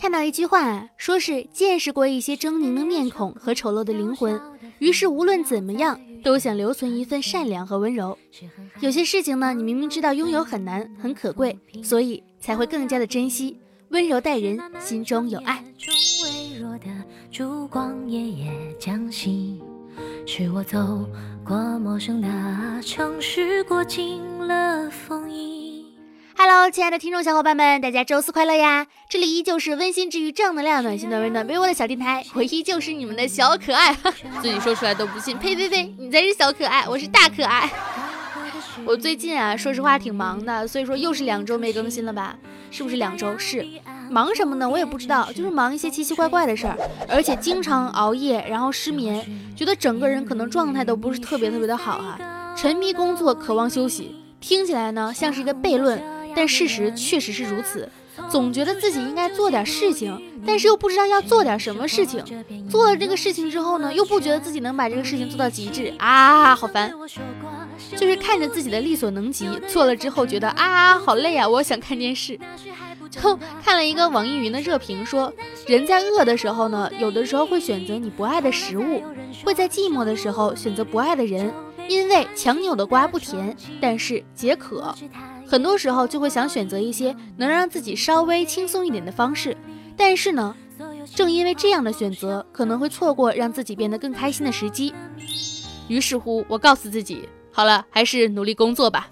看到一句话，说是见识过一些狰狞的面孔和丑陋的灵魂，于是无论怎么样都想留存一份善良和温柔。有些事情呢，你明明知道拥有很难很可贵，所以才会更加的珍惜，温柔待人，心中有爱。是我走过陌生的城市，过尽了风雨。Hello，亲爱的听众小伙伴们，大家周四快乐呀！这里依旧是温馨治愈、正能量、暖心暖胃暖被窝的小电台，我依旧是你们的小可爱，自己说出来都不信。呸呸呸，你才是小可爱，我是大可爱。我最近啊，说实话挺忙的，所以说又是两周没更新了吧？是不是两周？是。忙什么呢？我也不知道，就是忙一些奇奇怪怪的事儿，而且经常熬夜，然后失眠，觉得整个人可能状态都不是特别特别的好哈。沉迷工作，渴望休息，听起来呢像是一个悖论，但事实确实是如此。总觉得自己应该做点事情，但是又不知道要做点什么事情。做了这个事情之后呢，又不觉得自己能把这个事情做到极致啊，好烦。就是看着自己的力所能及，做了之后觉得啊，好累啊，我想看电视。就看了一个网易云的热评，说人在饿的时候呢，有的时候会选择你不爱的食物；会在寂寞的时候选择不爱的人，因为强扭的瓜不甜，但是解渴。很多时候就会想选择一些能让自己稍微轻松一点的方式，但是呢，正因为这样的选择，可能会错过让自己变得更开心的时机。于是乎，我告诉自己，好了，还是努力工作吧。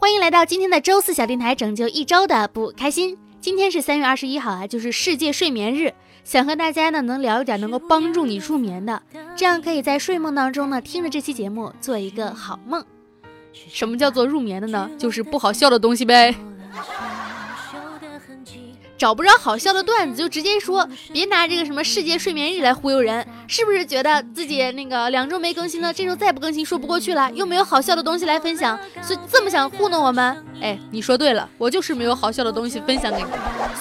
欢迎来到今天的周四小电台，拯救一周的不开心。今天是三月二十一号啊，就是世界睡眠日，想和大家呢能聊一点能够帮助你入眠的，这样可以在睡梦当中呢听着这期节目做一个好梦。什么叫做入眠的呢？就是不好笑的东西呗。找不着好笑的段子就直接说，别拿这个什么世界睡眠日来忽悠人，是不是觉得自己那个两周没更新了，这周再不更新说不过去了，又没有好笑的东西来分享，所以这么想糊弄我们？哎，你说对了，我就是没有好笑的东西分享给你，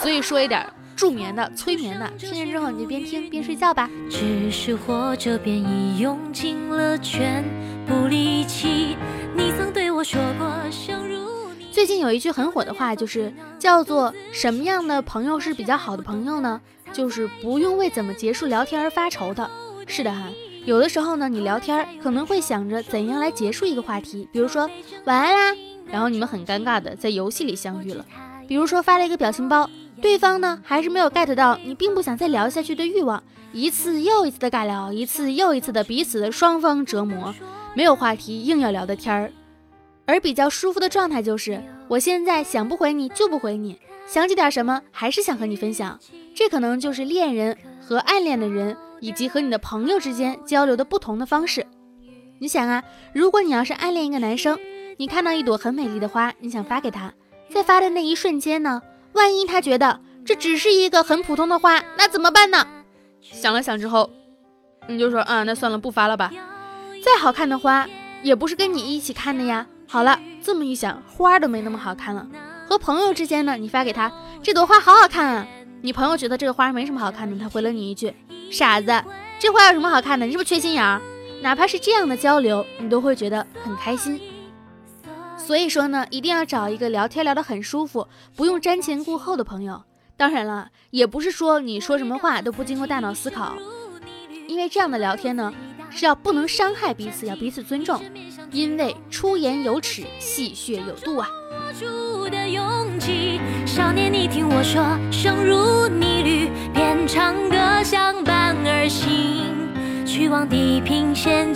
所以说一点助眠的、催眠的，听完之后你就边听边睡觉吧。只是活着便已用尽了全部力气，你曾对我说过生如。最近有一句很火的话，就是叫做什么样的朋友是比较好的朋友呢？就是不用为怎么结束聊天而发愁的。是的哈，有的时候呢，你聊天可能会想着怎样来结束一个话题，比如说晚安啦，然后你们很尴尬的在游戏里相遇了，比如说发了一个表情包，对方呢还是没有 get 到你并不想再聊下去的欲望，一次又一次的尬聊，一次又一次的彼此的双方折磨，没有话题硬要聊的天儿。而比较舒服的状态就是，我现在想不回你就不回你，想起点什么还是想和你分享。这可能就是恋人和暗恋的人，以及和你的朋友之间交流的不同的方式。你想啊，如果你要是暗恋一个男生，你看到一朵很美丽的花，你想发给他，在发的那一瞬间呢，万一他觉得这只是一个很普通的花，那怎么办呢？想了想之后，你就说啊，那算了，不发了吧。再好看的花，也不是跟你一起看的呀。好了，这么一想，花都没那么好看了。和朋友之间呢，你发给他这朵花好好看啊，你朋友觉得这个花没什么好看的，他回了你一句：“傻子，这花有什么好看的？你是不是缺心眼儿？”哪怕是这样的交流，你都会觉得很开心。所以说呢，一定要找一个聊天聊得很舒服，不用瞻前顾后的朋友。当然了，也不是说你说什么话都不经过大脑思考，因为这样的聊天呢，是要不能伤害彼此，要彼此尊重。因为出言有尺，戏谑有度啊。少年，你听我说，声如逆旅，便唱歌相伴而行，去往地平线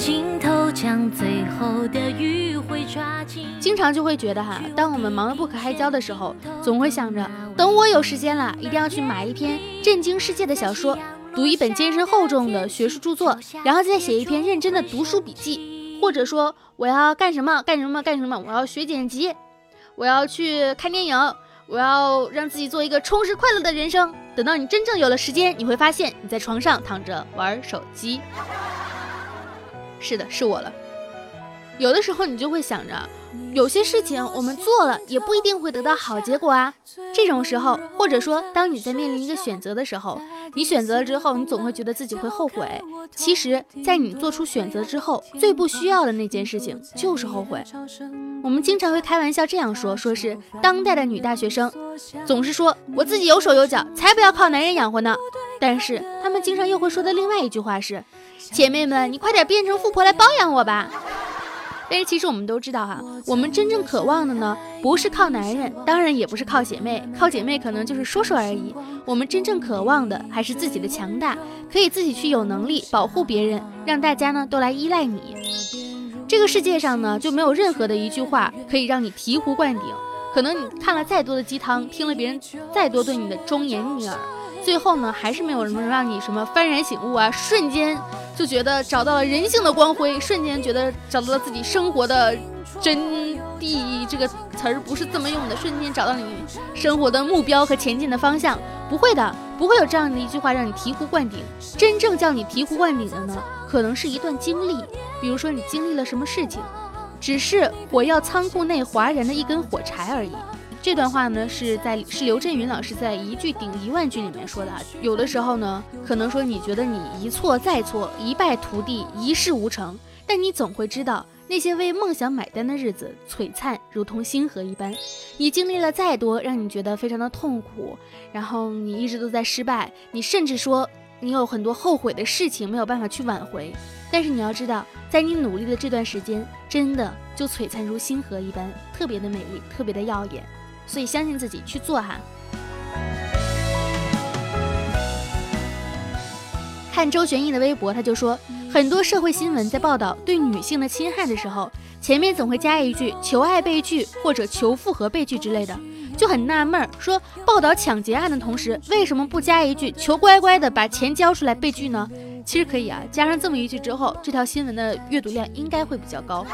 经常就会觉得哈，当我们忙得不可开交的时候，总会想着，等我有时间了，一定要去买一篇震惊世界的小说，读一本艰深厚重的学术著作，然后再写一篇认真的读书笔记。或者说我要干什么干什么干什么？我要学剪辑，我要去看电影，我要让自己做一个充实快乐的人生。等到你真正有了时间，你会发现你在床上躺着玩手机。是的，是我了。有的时候你就会想着，有些事情我们做了也不一定会得到好结果啊。这种时候，或者说当你在面临一个选择的时候，你选择了之后，你总会觉得自己会后悔。其实，在你做出选择之后，最不需要的那件事情就是后悔。我们经常会开玩笑这样说，说是当代的女大学生总是说我自己有手有脚，才不要靠男人养活呢。但是她们经常又会说的另外一句话是：姐妹们，你快点变成富婆来包养我吧。但是其实我们都知道哈，我们真正渴望的呢，不是靠男人，当然也不是靠姐妹，靠姐妹可能就是说说而已。我们真正渴望的还是自己的强大，可以自己去有能力保护别人，让大家呢都来依赖你。这个世界上呢，就没有任何的一句话可以让你醍醐灌顶。可能你看了再多的鸡汤，听了别人再多对你的忠言逆耳，最后呢，还是没有能让你什么幡然醒悟啊，瞬间。就觉得找到了人性的光辉，瞬间觉得找到了自己生活的真谛。这个词儿不是这么用的，瞬间找到你生活的目标和前进的方向。不会的，不会有这样的一句话让你醍醐灌顶。真正叫你醍醐灌顶的呢，可能是一段经历，比如说你经历了什么事情，只是火药仓库内哗然的一根火柴而已。这段话呢，是在是刘震云老师在一句顶一万句里面说的。有的时候呢，可能说你觉得你一错再错，一败涂地，一事无成，但你总会知道，那些为梦想买单的日子璀璨如同星河一般。你经历了再多，让你觉得非常的痛苦，然后你一直都在失败，你甚至说你有很多后悔的事情没有办法去挽回。但是你要知道，在你努力的这段时间，真的就璀璨如星河一般，特别的美丽，特别的耀眼。所以相信自己去做哈。看周旋毅的微博，他就说，很多社会新闻在报道对女性的侵害的时候，前面总会加一句“求爱被拒”或者“求复合被拒”之类的，就很纳闷儿，说报道抢劫案的同时，为什么不加一句“求乖乖的把钱交出来被拒”呢？其实可以啊，加上这么一句之后，这条新闻的阅读量应该会比较高。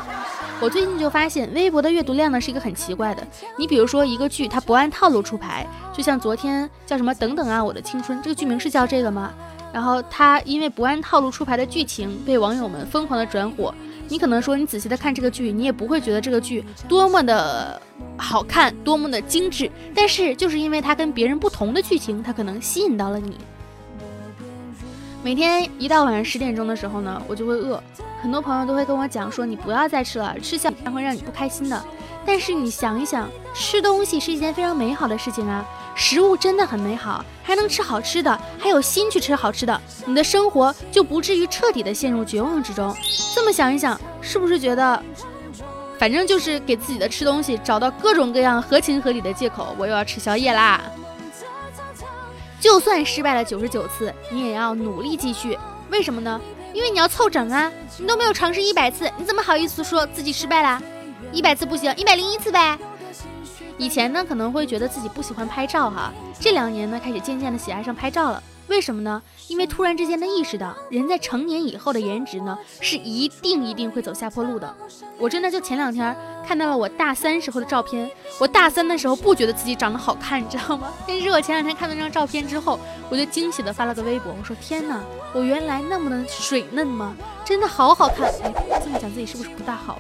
我最近就发现，微博的阅读量呢是一个很奇怪的。你比如说一个剧，它不按套路出牌，就像昨天叫什么“等等啊，我的青春”这个剧名是叫这个吗？然后它因为不按套路出牌的剧情，被网友们疯狂的转火。你可能说你仔细的看这个剧，你也不会觉得这个剧多么的好看，多么的精致。但是就是因为它跟别人不同的剧情，它可能吸引到了你。每天一到晚上十点钟的时候呢，我就会饿。很多朋友都会跟我讲说，你不要再吃了，吃下会让你不开心的。但是你想一想，吃东西是一件非常美好的事情啊，食物真的很美好，还能吃好吃的，还有心去吃好吃的，你的生活就不至于彻底的陷入绝望之中。这么想一想，是不是觉得，反正就是给自己的吃东西找到各种各样合情合理的借口，我又要吃宵夜啦。就算失败了九十九次，你也要努力继续。为什么呢？因为你要凑整啊！你都没有尝试一百次，你怎么好意思说自己失败啦？一百次不行，一百零一次呗。以前呢，可能会觉得自己不喜欢拍照哈，这两年呢，开始渐渐的喜爱上拍照了。为什么呢？因为突然之间的意识到，人在成年以后的颜值呢，是一定一定会走下坡路的。我真的就前两天看到了我大三时候的照片，我大三的时候不觉得自己长得好看，你知道吗？但是我前两天看到这张照片之后，我就惊喜的发了个微博，我说天哪，我原来那么的水嫩吗？真的好好看！哎，这么讲自己是不是不大好？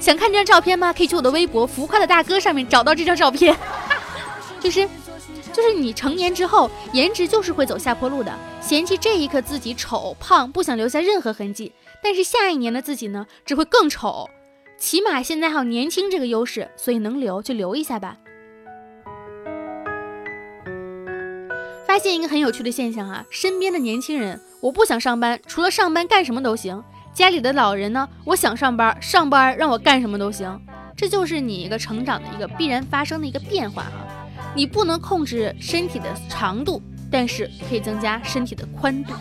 想看这张照片吗？可以去我的微博“浮夸的大哥”上面找到这张照片，就是。就是你成年之后，颜值就是会走下坡路的。嫌弃这一刻自己丑胖，不想留下任何痕迹，但是下一年的自己呢，只会更丑。起码现在还有年轻这个优势，所以能留就留一下吧。发现一个很有趣的现象啊，身边的年轻人，我不想上班，除了上班干什么都行；家里的老人呢，我想上班，上班让我干什么都行。这就是你一个成长的一个必然发生的一个变化啊。你不能控制身体的长度，但是可以增加身体的宽度。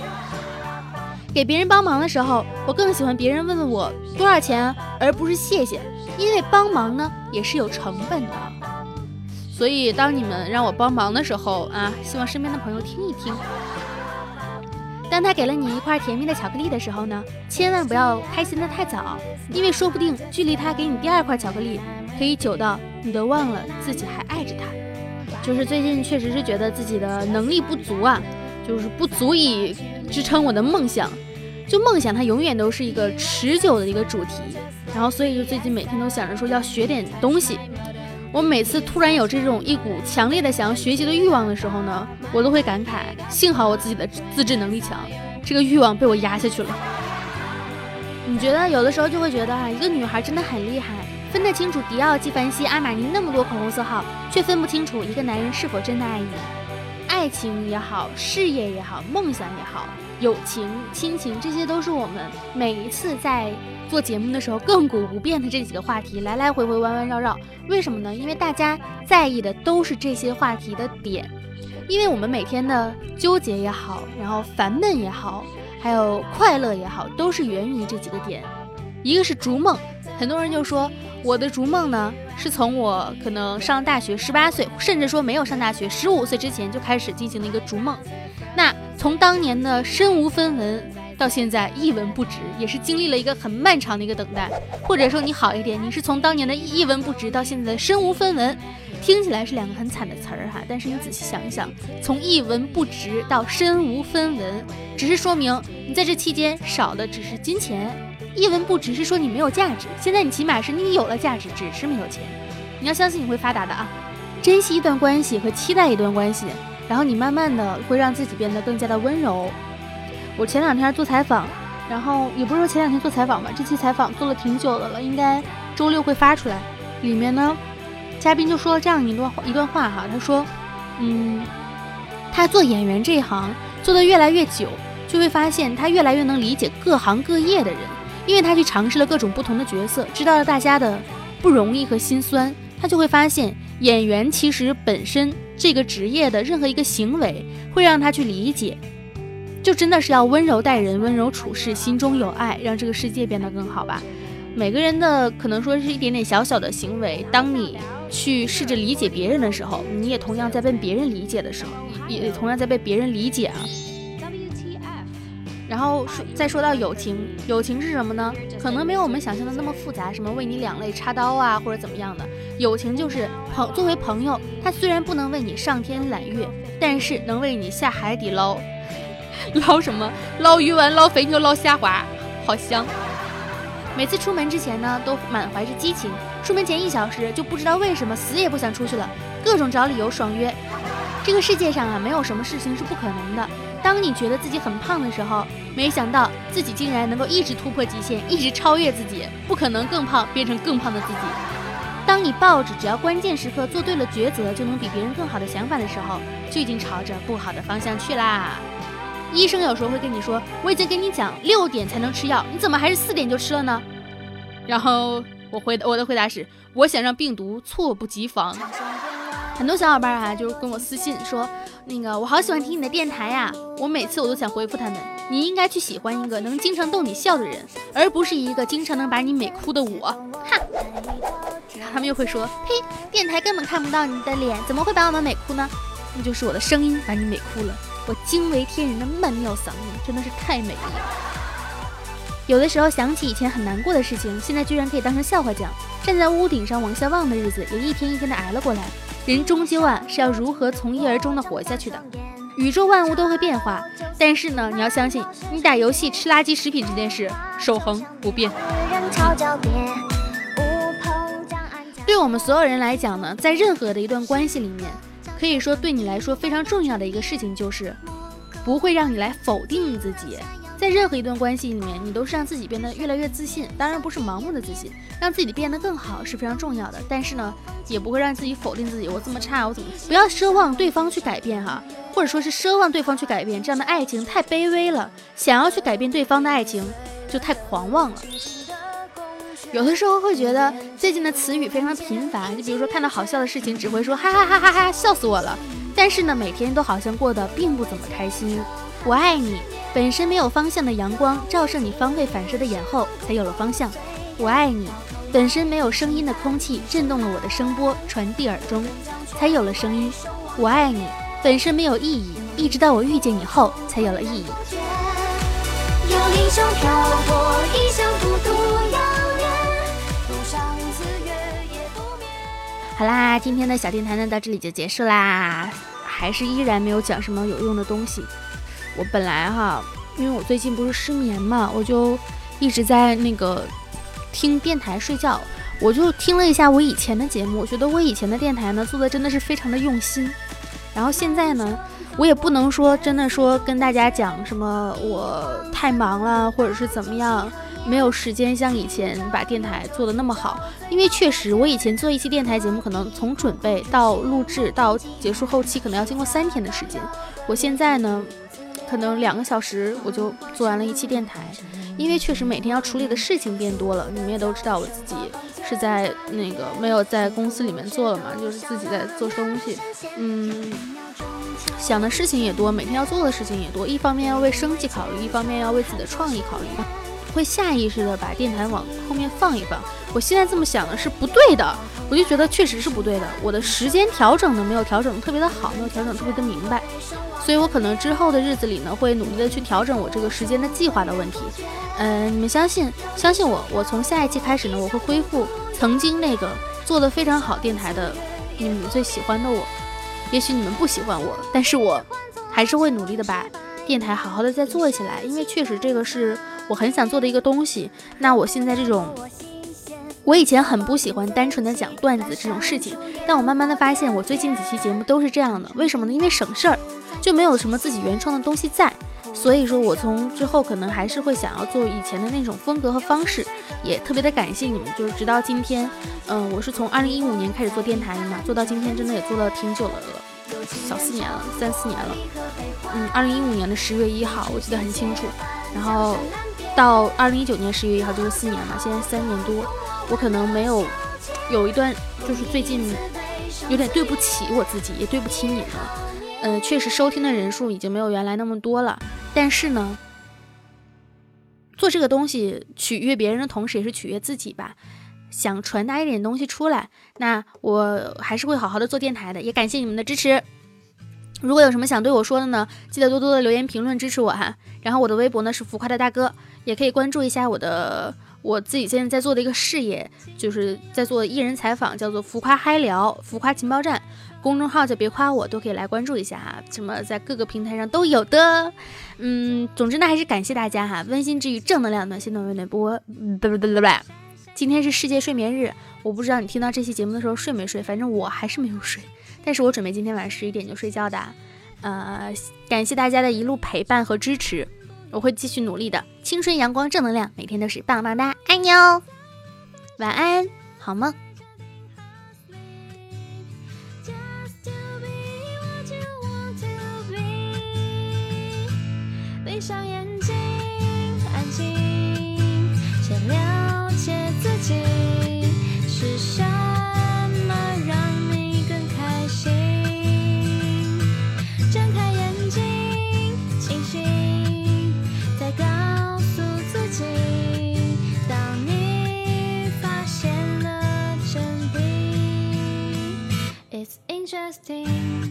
给别人帮忙的时候，我更喜欢别人问问我多少钱，而不是谢谢，因为帮忙呢也是有成本的。所以当你们让我帮忙的时候啊，希望身边的朋友听一听。当他给了你一块甜蜜的巧克力的时候呢，千万不要开心的太早，因为说不定距离他给你第二块巧克力，可以久到你都忘了自己还爱着他。就是最近确实是觉得自己的能力不足啊，就是不足以支撑我的梦想。就梦想它永远都是一个持久的一个主题，然后所以就最近每天都想着说要学点东西。我每次突然有这种一股强烈的想要学习的欲望的时候呢，我都会感慨，幸好我自己的自制能力强，这个欲望被我压下去了。你觉得有的时候就会觉得啊，一个女孩真的很厉害，分得清楚迪奥、纪梵希、阿玛尼那么多口红色号，却分不清楚一个男人是否真的爱你。爱情也好，事业也好，梦想也好，友情、亲情，这些都是我们每一次在。做节目的时候，亘古不变的这几个话题，来来回回，弯弯绕绕，为什么呢？因为大家在意的都是这些话题的点，因为我们每天的纠结也好，然后烦闷也好，还有快乐也好，都是源于这几个点。一个是逐梦，很多人就说我的逐梦呢，是从我可能上大学十八岁，甚至说没有上大学十五岁之前就开始进行了一个逐梦。那从当年的身无分文。到现在一文不值，也是经历了一个很漫长的一个等待。或者说你好一点，你是从当年的一文不值到现在的身无分文，听起来是两个很惨的词儿哈。但是你仔细想一想，从一文不值到身无分文，只是说明你在这期间少的只是金钱。一文不值是说你没有价值，现在你起码是你有了价值，只是没有钱。你要相信你会发达的啊！珍惜一段关系和期待一段关系，然后你慢慢的会让自己变得更加的温柔。我前两天做采访，然后也不是说前两天做采访吧，这期采访做了挺久的了，应该周六会发出来。里面呢，嘉宾就说了这样一段一段话哈，他说，嗯，他做演员这一行做的越来越久，就会发现他越来越能理解各行各业的人，因为他去尝试了各种不同的角色，知道了大家的不容易和心酸，他就会发现演员其实本身这个职业的任何一个行为，会让他去理解。就真的是要温柔待人，温柔处事，心中有爱，让这个世界变得更好吧。每个人的可能说是一点点小小的行为，当你去试着理解别人的时候，你也同样在被别人理解的时候，也同样在被别人理解啊。然后说再说到友情，友情是什么呢？可能没有我们想象的那么复杂，什么为你两肋插刀啊，或者怎么样的。友情就是朋，作为朋友，他虽然不能为你上天揽月，但是能为你下海底捞。捞什么？捞鱼丸、捞肥牛、捞虾滑，好香！每次出门之前呢，都满怀着激情。出门前一小时就不知道为什么死也不想出去了，各种找理由爽约。这个世界上啊，没有什么事情是不可能的。当你觉得自己很胖的时候，没想到自己竟然能够一直突破极限，一直超越自己，不可能更胖，变成更胖的自己。当你抱着只要关键时刻做对了抉择就能比别人更好的想法的时候，就已经朝着不好的方向去啦。医生有时候会跟你说：“我已经跟你讲六点才能吃药，你怎么还是四点就吃了呢？”然后我回我的回答是：“我想让病毒猝不及防。”很多小伙伴啊，就是跟我私信说：“那个我好喜欢听你的电台呀！”我每次我都想回复他们：“你应该去喜欢一个能经常逗你笑的人，而不是一个经常能把你美哭的我。” 哈！然后他们又会说：“呸！电台根本看不到你的脸，怎么会把我们美哭呢？那就是我的声音把你美哭了。”我惊为天人的曼妙嗓音真的是太美了。有的时候想起以前很难过的事情，现在居然可以当成笑话讲。站在屋顶上往下望的日子，也一天一天的挨了过来。人终究啊是要如何从一而终的活下去的。宇宙万物都会变化，但是呢，你要相信，你打游戏吃垃圾食品这件事守恒不变。对我们所有人来讲呢，在任何的一段关系里面。可以说，对你来说非常重要的一个事情就是，不会让你来否定你自己。在任何一段关系里面，你都是让自己变得越来越自信。当然不是盲目的自信，让自己变得更好是非常重要的。但是呢，也不会让自己否定自己。我这么差，我怎么不要奢望对方去改变哈？或者说是奢望对方去改变，这样的爱情太卑微了。想要去改变对方的爱情，就太狂妄了。有的时候会觉得最近的词语非常频繁，就比如说看到好笑的事情，只会说哈哈哈哈哈，笑死我了。但是呢，每天都好像过得并不怎么开心。我爱你，本身没有方向的阳光照射你方位反射的眼后，才有了方向。我爱你，本身没有声音的空气震动了我的声波传递耳中，才有了声音。我爱你，本身没有意义，一直到我遇见你后，才有了意义。好啦，今天的小电台呢到这里就结束啦，还是依然没有讲什么有用的东西。我本来哈，因为我最近不是失眠嘛，我就一直在那个听电台睡觉。我就听了一下我以前的节目，我觉得我以前的电台呢做的真的是非常的用心。然后现在呢，我也不能说真的说跟大家讲什么我太忙了，或者是怎么样，没有时间像以前把电台做的那么好。因为确实我以前做一期电台节目，可能从准备到录制到结束后期，可能要经过三天的时间。我现在呢，可能两个小时我就做完了一期电台。因为确实每天要处理的事情变多了，你们也都知道，我自己是在那个没有在公司里面做了嘛，就是自己在做东西，嗯，想的事情也多，每天要做的事情也多，一方面要为生计考虑，一方面要为自己的创意考虑，会下意识的把电台往后面放一放。我现在这么想的是不对的，我就觉得确实是不对的。我的时间调整呢没有调整的特别的好，没有调整特别的明白，所以我可能之后的日子里呢会努力的去调整我这个时间的计划的问题。嗯，你们相信相信我，我从下一期开始呢，我会恢复曾经那个做的非常好电台的你们最喜欢的我。也许你们不喜欢我，但是我还是会努力的把电台好好的再做起来，因为确实这个是我很想做的一个东西。那我现在这种。我以前很不喜欢单纯的讲段子这种事情，但我慢慢的发现，我最近几期节目都是这样的。为什么呢？因为省事儿，就没有什么自己原创的东西在。所以说我从之后可能还是会想要做以前的那种风格和方式。也特别的感谢你们，就是直到今天，嗯，我是从二零一五年开始做电台的嘛，做到今天真的也做了挺久了，小四年了，三四年了。嗯，二零一五年的十月一号，我记得很清楚。然后到二零一九年十月一号就是四年嘛，现在三年多。我可能没有有一段，就是最近有点对不起我自己，也对不起你们。呃，确实收听的人数已经没有原来那么多了。但是呢，做这个东西取悦别人的同时，也是取悦自己吧。想传达一点东西出来，那我还是会好好的做电台的。也感谢你们的支持。如果有什么想对我说的呢，记得多多的留言评论支持我哈。然后我的微博呢是浮夸的大哥，也可以关注一下我的。我自己现在在做的一个事业，就是在做艺人采访，叫做“浮夸嗨聊”、“浮夸情报站”，公众号叫“别夸我”，都可以来关注一下哈。什么在各个平台上都有的。嗯，总之呢，还是感谢大家哈。温馨治愈，正能量，暖心暖胃暖播。不不不不不，今天是世界睡眠日，我不知道你听到这期节目的时候睡没睡，反正我还是没有睡。但是我准备今天晚上十一点就睡觉的。呃，感谢大家的一路陪伴和支持。我会继续努力的，青春阳光正能量，每天都是棒棒哒，爱你哦，晚安，好梦。just things.